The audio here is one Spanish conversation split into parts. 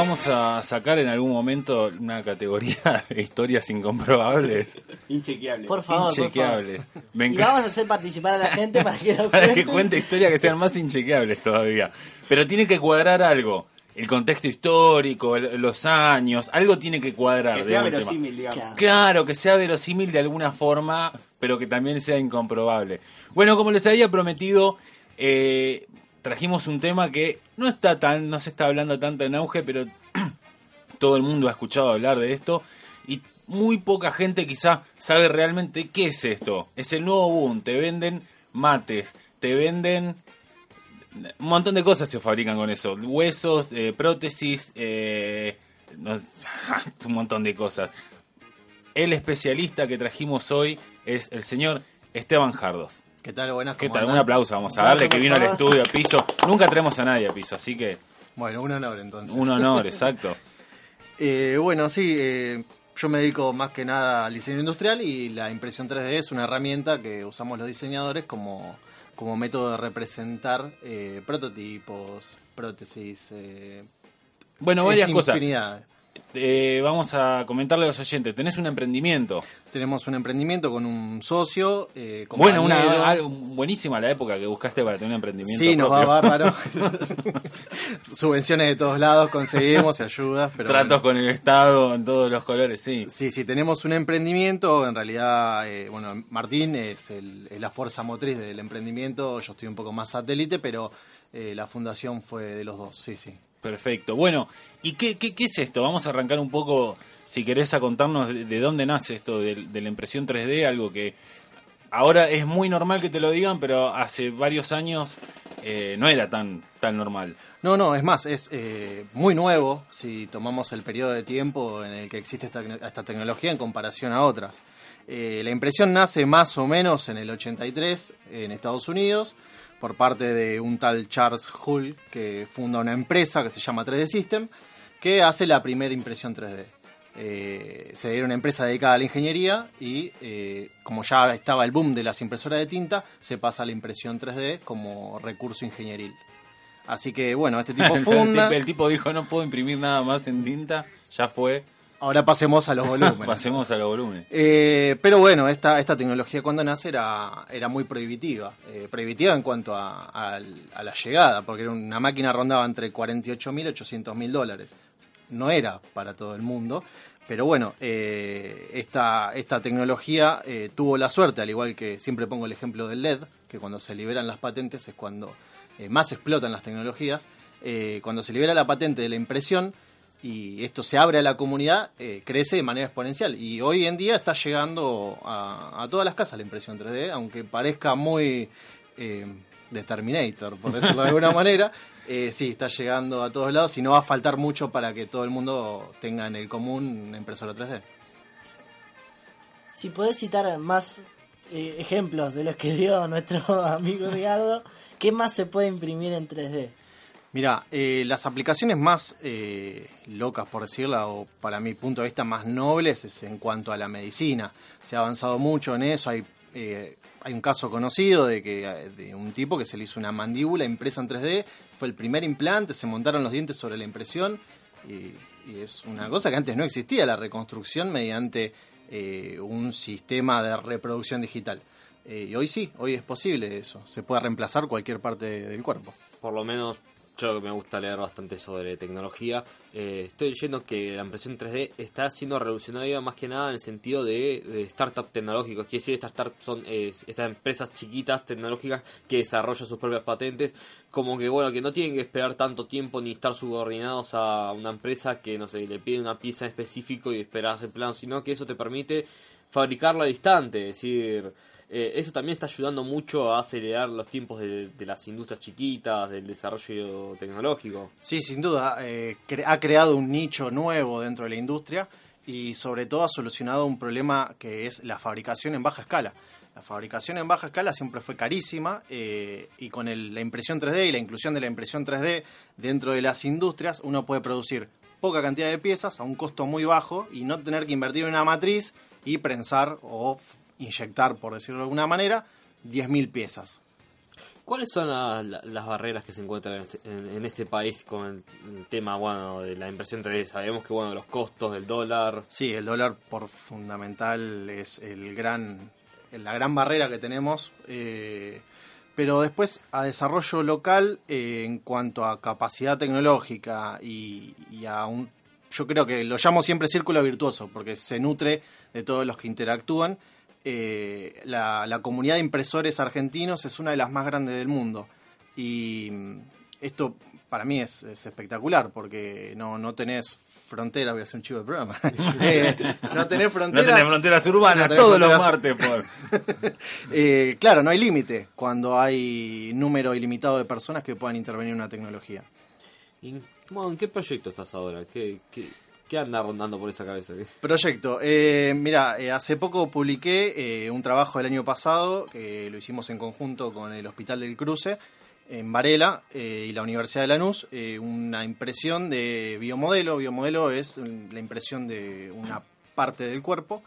vamos a sacar en algún momento una categoría de historias incomprobables. Inchequeable. Por favor, por favor. Inchequeables. Me Y vamos a hacer participar a la gente para que lo para que cuenten. cuente historias que sean más inchequeables todavía. Pero tiene que cuadrar algo. El contexto histórico, el- los años, algo tiene que cuadrar. Que sea verosímil, digamos. Claro. Claro, que sea verosímil de alguna forma, pero que también sea incomprobable. Bueno, como les había prometido, eh, trajimos un tema que no está tan, no se está hablando tanto en auge, pero todo el mundo ha escuchado hablar de esto y muy poca gente quizá sabe realmente qué es esto. Es el nuevo boom, te venden mates, te venden un montón de cosas se fabrican con eso, huesos, eh, prótesis, eh, un montón de cosas. El especialista que trajimos hoy es el señor Esteban Jardos. ¿Qué tal? Buenas. ¿Qué ¿cómo tal? andan? Un aplauso vamos a darle que vino al estudio a piso. Nunca traemos a nadie a piso, así que Bueno, un honor entonces. un honor, exacto. Eh, bueno, sí, eh, yo me dedico más que nada al diseño industrial y la impresión 3D es una herramienta que usamos los diseñadores como, como método de representar eh, prototipos, prótesis. Bueno, varias cosas. Eh, vamos a comentarle a los oyentes. Tenés un emprendimiento. Tenemos un emprendimiento con un socio. Eh, Bueno, una, buenísima la época que buscaste para tener un emprendimiento. Sí, nos va propio. bárbaro. Subvenciones de todos lados conseguimos, ayudas, pero Tratos bueno. con el Estado en todos los colores, sí. Sí, sí, tenemos un emprendimiento. En realidad, eh, bueno, Martín es, el- es la fuerza motriz del emprendimiento. Yo estoy un poco más satélite, pero eh, la fundación fue de los dos. Sí, sí. Perfecto. Bueno, ¿y qué, qué, qué es esto? Vamos a arrancar un poco, si querés, a contarnos de, de dónde nace esto de, de la impresión 3D, algo que ahora es muy normal que te lo digan, pero hace varios años eh, no era tan, tan normal. No, no, es más, es eh, muy nuevo si tomamos el periodo de tiempo en el que existe esta, esta tecnología en comparación a otras. Eh, la impresión nace más o menos en el 83 en Estados Unidos por parte de un tal Charles Hull que funda una empresa que se llama 3D System que hace la primera impresión 3D. Eh, se era una empresa dedicada a la ingeniería y eh, como ya estaba el boom de las impresoras de tinta, se pasa a la impresión 3D como recurso ingenieril. Así que bueno, este tipo funda. el tipo dijo, no puedo imprimir nada más en tinta, ya fue, Ahora pasemos a los volúmenes. pasemos a los volúmenes. Eh, pero bueno, esta, esta tecnología cuando nace era, era muy prohibitiva. Eh, prohibitiva en cuanto a, al- a la llegada, porque era una máquina rondaba entre 48 mil y 800 mil dólares. No era para todo el mundo. Pero bueno, eh, esta, esta tecnología eh, tuvo la suerte, al igual que siempre pongo el ejemplo del LED, que cuando se liberan las patentes es cuando eh, más explotan las tecnologías. Eh, cuando se libera la patente de la impresión, y esto se abre a la comunidad, eh, crece de manera exponencial. Y hoy en día está llegando a, a todas las casas la impresión 3D, aunque parezca muy eh, de Terminator, por decirlo de alguna manera. eh, sí, está llegando a todos lados y no va a faltar mucho para que todo el mundo tenga en el común una impresora 3D. Si podés citar más eh, ejemplos de los que dio nuestro amigo Ricardo, ¿qué más se puede imprimir en 3D? Mira, eh, las aplicaciones más eh, locas, por decirla, o para mi punto de vista más nobles, es en cuanto a la medicina. Se ha avanzado mucho en eso. Hay, eh, hay un caso conocido de que de un tipo que se le hizo una mandíbula impresa en 3D. Fue el primer implante, se montaron los dientes sobre la impresión. Y, y es una cosa que antes no existía, la reconstrucción mediante eh, un sistema de reproducción digital. Eh, y hoy sí, hoy es posible eso. Se puede reemplazar cualquier parte del cuerpo. por lo menos yo que me gusta leer bastante sobre tecnología, eh, estoy leyendo que la impresión 3D está siendo revolucionaria más que nada en el sentido de, de startup tecnológicos. Quiere decir, estas startups son eh, estas empresas chiquitas tecnológicas que desarrollan sus propias patentes, como que bueno, que no tienen que esperar tanto tiempo ni estar subordinados a una empresa que no sé, le pide una pieza en específico y esperar el plano, sino que eso te permite fabricarla al instante, es decir, eh, eso también está ayudando mucho a acelerar los tiempos de, las industrias chiquitas, del desarrollo tecnológico. Sí, sin duda. eh, ha creado un nicho nuevo dentro de la industria y sobre todo ha solucionado un problema que es la fabricación en baja escala. La fabricación en baja escala siempre fue carísima eh, y con la impresión 3D y la inclusión de la impresión 3D dentro de las industrias uno puede producir poca cantidad de piezas a un costo muy bajo y no tener que invertir en una matriz y prensar o inyectar, por decirlo de alguna manera, 10.000 piezas. ¿Cuáles son la- la- las barreras que se encuentran en este, en- en este país con el, el tema bueno de la impresión 3D? Sabemos que bueno los costos del dólar. Sí, el dólar por fundamental es el gran, la gran barrera que tenemos. eh, pero después a desarrollo local eh, en cuanto a capacidad tecnológica y, y a un... Yo creo que lo llamo siempre círculo virtuoso porque se nutre de todos los que interactúan. Eh, la, la comunidad de impresores argentinos es una de las más grandes del mundo. Y mm, esto para mí es, es espectacular porque no, no tenés fronteras, voy a hacer un chivo de programa. Eh, no tenés No fronteras. tenés fronteras urbanas no tenés todos los martes. Por... Eh, claro, no hay límite cuando hay número ilimitado de personas que puedan intervenir en una tecnología. Y, bueno, ¿En qué proyecto estás ahora? ¿Qué, qué, qué anda rondando por esa cabeza? Proyecto. Eh, mira, eh, hace poco publiqué eh, un trabajo del año pasado, que lo hicimos en conjunto con el Hospital del Cruce, en Varela, y la Universidad de Lanús, una impresión de biomodelo. Biomodelo es mm, la impresión de una parte del cuerpo,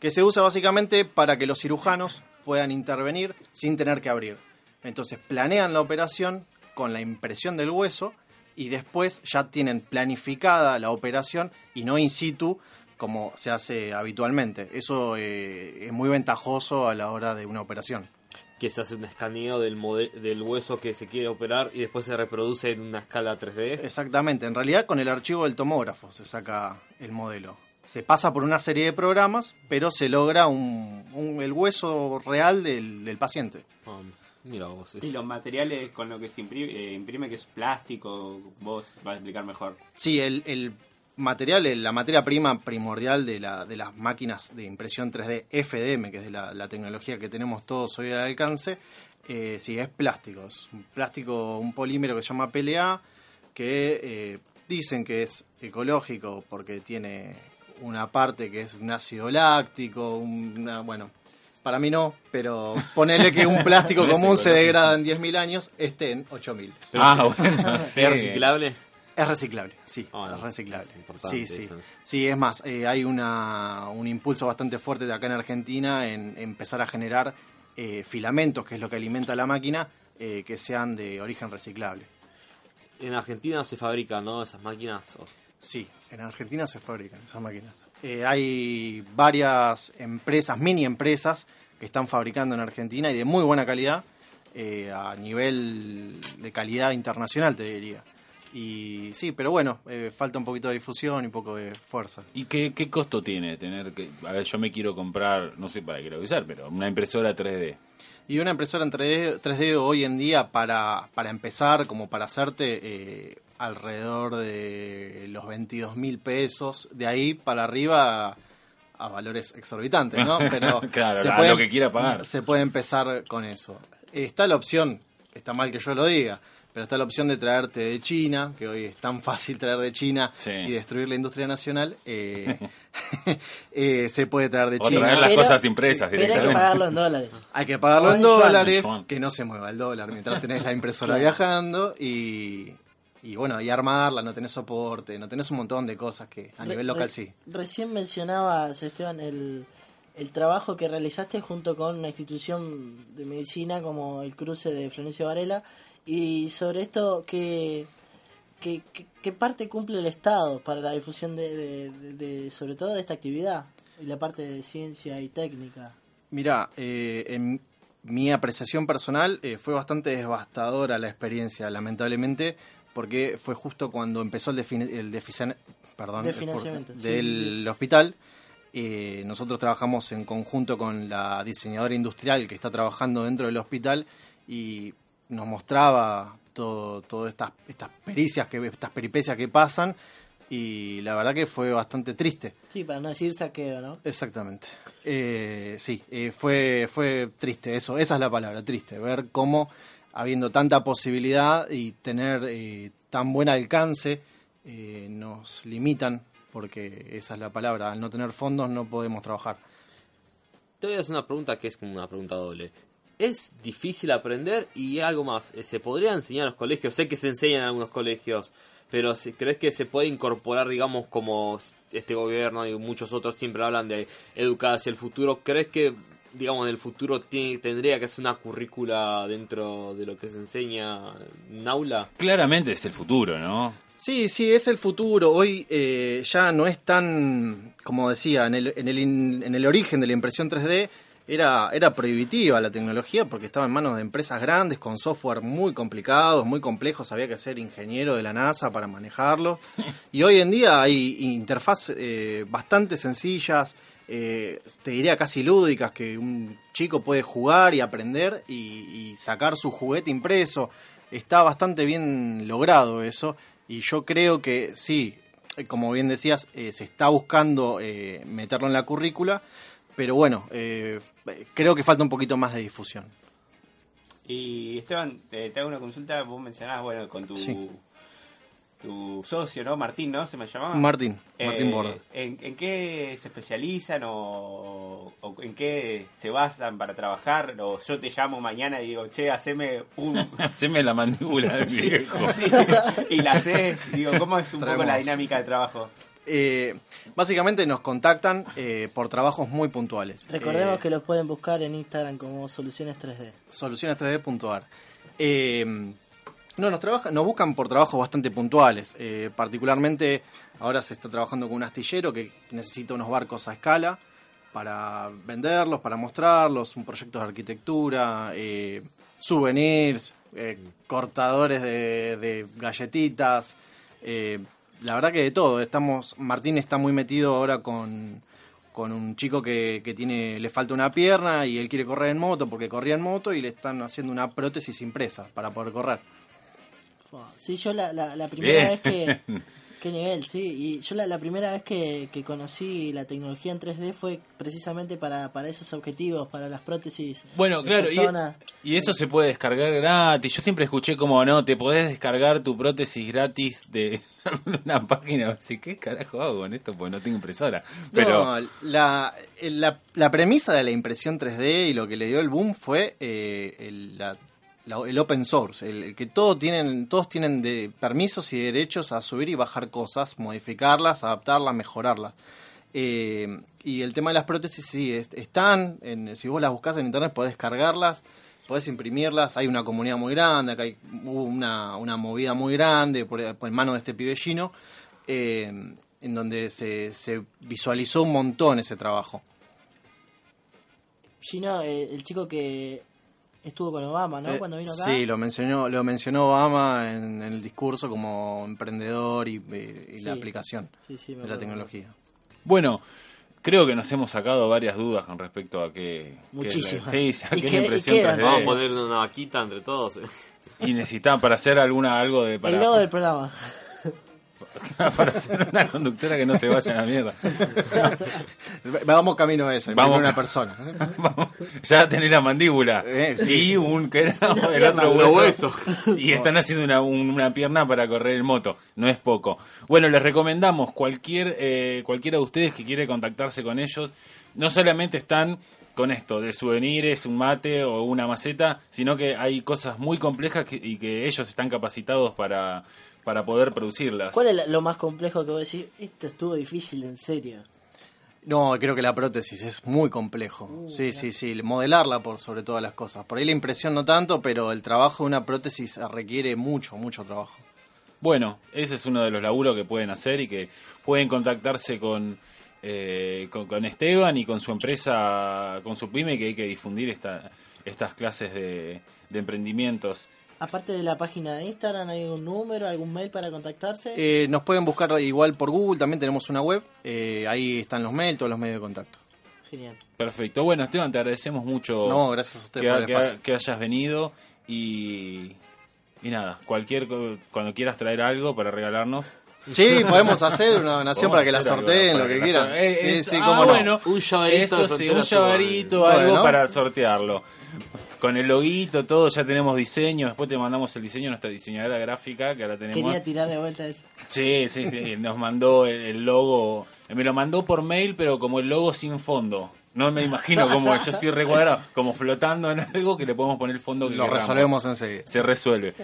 que se usa básicamente para que los cirujanos puedan intervenir sin tener que abrir. Entonces planean la operación con la impresión del hueso y después ya tienen planificada la operación y no in situ como se hace habitualmente. Eso eh, es muy ventajoso a la hora de una operación. Que se hace un escaneo del, del hueso que se quiere operar y después se reproduce en una escala 3D. Exactamente, en realidad con el archivo del tomógrafo se saca el modelo. Se pasa por una serie de programas, pero se logra un, un- el hueso real del, del paciente. Mira vos. es- Y los materiales con lo que se imprime, eh, imprime que es plástico, vos vas a explicar mejor. Sí, el, el material, la materia prima primordial de, la, de las máquinas de impresión 3D FDM, que es de la, la tecnología que tenemos todos hoy al alcance, eh, sí, es plástico. Es un plástico, un polímero que se llama PLA, que eh, dicen que es ecológico porque tiene una parte que es un ácido láctico, una, bueno, para mí no, pero ponele que un plástico común se degrada en 10.000 años, este en 8.000. ah, bueno. sí. ¿Es reciclable? Es reciclable, sí, Ah, es reciclable. es importante sí, sí. eso. Sí, es más, eh, hay una, un impulso bastante fuerte de acá en Argentina en empezar a generar eh, filamentos, que es lo que alimenta la máquina, eh, que sean de origen reciclable. En Argentina no se fabrican, ¿no? Esas máquinas. Sí, en Argentina se fabrican esas máquinas. Eh, hay varias empresas, mini empresas, que están fabricando en Argentina y de muy buena calidad, eh, a nivel de calidad internacional, te diría. Y sí, pero bueno, eh, falta un poquito de difusión y un poco de fuerza. ¿Y qué, qué costo tiene tener que... A ver, yo me quiero comprar, no sé para qué lo voy a usar, pero una impresora 3D. Y una impresora en 3D, 3D hoy en día para, para empezar, como para hacerte, alrededor de los 22 mil pesos, de ahí para arriba a valores exorbitantes, ¿no? Pero Claro, a lo que quiera pagar. Se puede empezar con eso. Está la opción, está mal que yo lo diga, pero está la opción de traerte de China, que hoy es tan fácil traer de China Sí. y destruir la industria nacional. eh, eh, se puede traer de O China. traer las cosas impresas Pero hay que directamente. pagarlo en dólares. Hay que pagarlo en dólares, que no se mueva el dólar mientras tenés la impresora viajando y, y bueno, y armarla, no tenés soporte, no tenés un montón de cosas que a Re- nivel local re- sí. Recién mencionabas, Esteban, el, el trabajo que realizaste junto con una institución de medicina como el cruce de Florencio Varela. Y sobre esto, ¿qué, qué, qué- parte cumple el Estado para la difusión de, de- de- de- sobre todo de esta actividad? Y la parte de ciencia y técnica. Mira, eh, en mi apreciación personal eh, fue bastante devastadora la experiencia, lamentablemente, porque fue justo cuando empezó el, el perdón, De financiamiento, del sí, hospital. Eh, nosotros trabajamos en conjunto con la diseñadora industrial que está trabajando dentro del hospital y nos mostraba todo, todas estas, estas pericias, que, estas peripecias que pasan y la verdad que fue bastante triste. Sí, para no decir saqueo, ¿no? Exactamente. Eh, sí, eh, fue, fue triste eso, esa es la palabra, triste, ver cómo habiendo tanta posibilidad y tener eh, tan buen alcance, eh, nos limitan, porque esa es la palabra, al no tener fondos no podemos trabajar. Te voy a hacer una pregunta que es como una pregunta doble. ¿Es difícil aprender? Y algo más, eh, ¿se podría enseñar en los colegios? Sé que se enseña en algunos colegios, pero ¿crees que se puede incorporar, digamos, como este gobierno y muchos otros siempre hablan de educar hacia el futuro? ¿Crees que digamos, en el futuro tiene, tendría que ser una currícula dentro de lo que se enseña en aula. Claramente es el futuro, ¿no? Sí, sí, es el futuro. Hoy eh, ya no es tan, como decía, en el, en, el, in- en el origen de la impresión 3D era, era prohibitiva la tecnología porque estaba en manos de empresas grandes con software muy complicados, muy complejos. Había que ser ingeniero de la NASA para manejarlo. Y hoy en día hay interfaces eh, bastante sencillas, eh, te diría casi lúdicas, que un chico puede jugar y aprender y, y sacar su juguete impreso. Está bastante bien logrado eso y yo creo que sí, eh, como bien decías, eh, se está buscando eh, meterlo en la currícula, pero bueno, eh, creo que falta un poquito más de difusión. Y Esteban, te, te hago una consulta. Vos mencionabas, bueno, con tu, Sí. Tu socio, ¿no? Martín, ¿no? ¿Se me llamaba? Martín, Martín Eh, Borda. ¿en, en qué se especializan o, o en qué se basan para trabajar? O yo te llamo mañana y digo, che, haceme un... Haceme la mandíbula del viejo. Sí, y la haces. Digo, ¿cómo es un poco la Traemos. dinámica de trabajo? Eh, básicamente nos contactan eh, por trabajos muy puntuales. Recordemos Eh, que los pueden buscar en Instagram como Soluciones 3D. soluciones3d.ar. Eh, no, nos, trabaja, nos buscan por trabajos bastante puntuales. Eh, particularmente ahora se está trabajando con un astillero que necesita unos barcos a escala para venderlos, para mostrarlos, un proyecto de arquitectura, eh, souvenirs, eh, cortadores de, galletitas. la verdad que de todo. Estamos, Martín está muy metido ahora con, con un chico que, que tiene le falta una pierna y él quiere correr en moto porque corría en moto y le están haciendo una prótesis impresa para poder correr. Sí, yo la, la, la primera Bien. vez que... ¿Qué nivel? Sí, y yo la, la primera vez que, que conocí la tecnología en 3D fue precisamente para, para esos objetivos, para las prótesis Bueno, de claro, y, y eso se puede descargar gratis. Yo siempre escuché como, no, te podés descargar tu prótesis gratis de una página. Así, ¿qué carajo hago con esto? Porque no tengo impresora. Pero, No, la, la, la premisa de la impresión 3D y lo que le dio el boom fue eh, el, la- el open source, el, que todo tienen, todos tienen de permisos y derechos a subir y bajar cosas, modificarlas, adaptarlas, mejorarlas. Eh, y el tema de las prótesis, sí, est- están, si vos las buscas en internet podés cargarlas, podés imprimirlas, hay una comunidad muy grande, acá hay, una, una movida muy grande por, mano de este pibe chino, eh, en donde se, se visualizó un montón ese trabajo. Gino, eh, el chico que estuvo con Obama, ¿no? Eh, Cuando vino acá. Sí, lo mencionó, lo mencionó Obama en, en el discurso como emprendedor y, eh, y la aplicación Sí, sí, me de la tecnología. bueno, creo que nos hemos sacado varias dudas con respecto a qué... Muchísimas. qué- sí, a qué que- la y impresión quedan. 3D. Vamos a poner una vaquita entre todos. eh. Y necesitan para hacer alguna algo de... Para, El logo del programa. para hacer una conductora que no se vaya a la mierda. Vamos camino a eso, Vamos. Una persona. Vamos, ya tener la mandíbula Eh, sí. y un que era el otro hueso. y están haciendo una, un- una pierna para correr el moto no es poco bueno les recomendamos cualquier eh, cualquiera de ustedes que quiere contactarse con ellos no solamente están con esto de souvenirs un mate o una maceta sino que hay cosas muy complejas que- y que ellos están capacitados para para poder producirlas ¿Cuál es lo más complejo que vos decís? Esto estuvo difícil, en serio. No, creo que la prótesis es muy complejo. Uh, sí, sí, sí, modelarla por sobre todas las cosas. Por ahí la impresión no tanto, pero el trabajo de una prótesis requiere mucho, mucho trabajo. Bueno, ese es uno de los laburos que pueden hacer y que pueden contactarse con, eh, con, con Esteban y con su empresa, con su pyme, que hay que difundir esta, estas clases de, de emprendimientos. Aparte de la página de Instagram, ¿hay algún número, algún mail para contactarse? Eh, nos pueden buscar igual por Google, también tenemos una web. eh, ahí están los mails, todos los medios de contacto. Genial. Perfecto. Bueno, Esteban, te agradecemos mucho No, gracias a usted que, por el que- espacio. que hayas venido y, y nada, cualquier co- cuando quieras traer algo para regalarnos. Sí, podemos hacer una donación para que la algo sorteen, lo que quieran. eh, Sí, es- sí, ah, cómo no. bueno, Un llaverito Eso sí, un llaverito, algo Bueno. para sortearlo. Con el loguito, todo, ya tenemos diseño. Después te mandamos el diseño de nuestra diseñadora gráfica, que ahora tenemos. Quería tirar de vuelta eso. Sí, sí, sí, nos mandó el, el logo. Me lo mandó por mail, pero como el logo sin fondo. No me imagino como yo soy recuadrado, como flotando en algo que le podemos poner el fondo que Lo queramos. resolvemos enseguida. Se resuelve.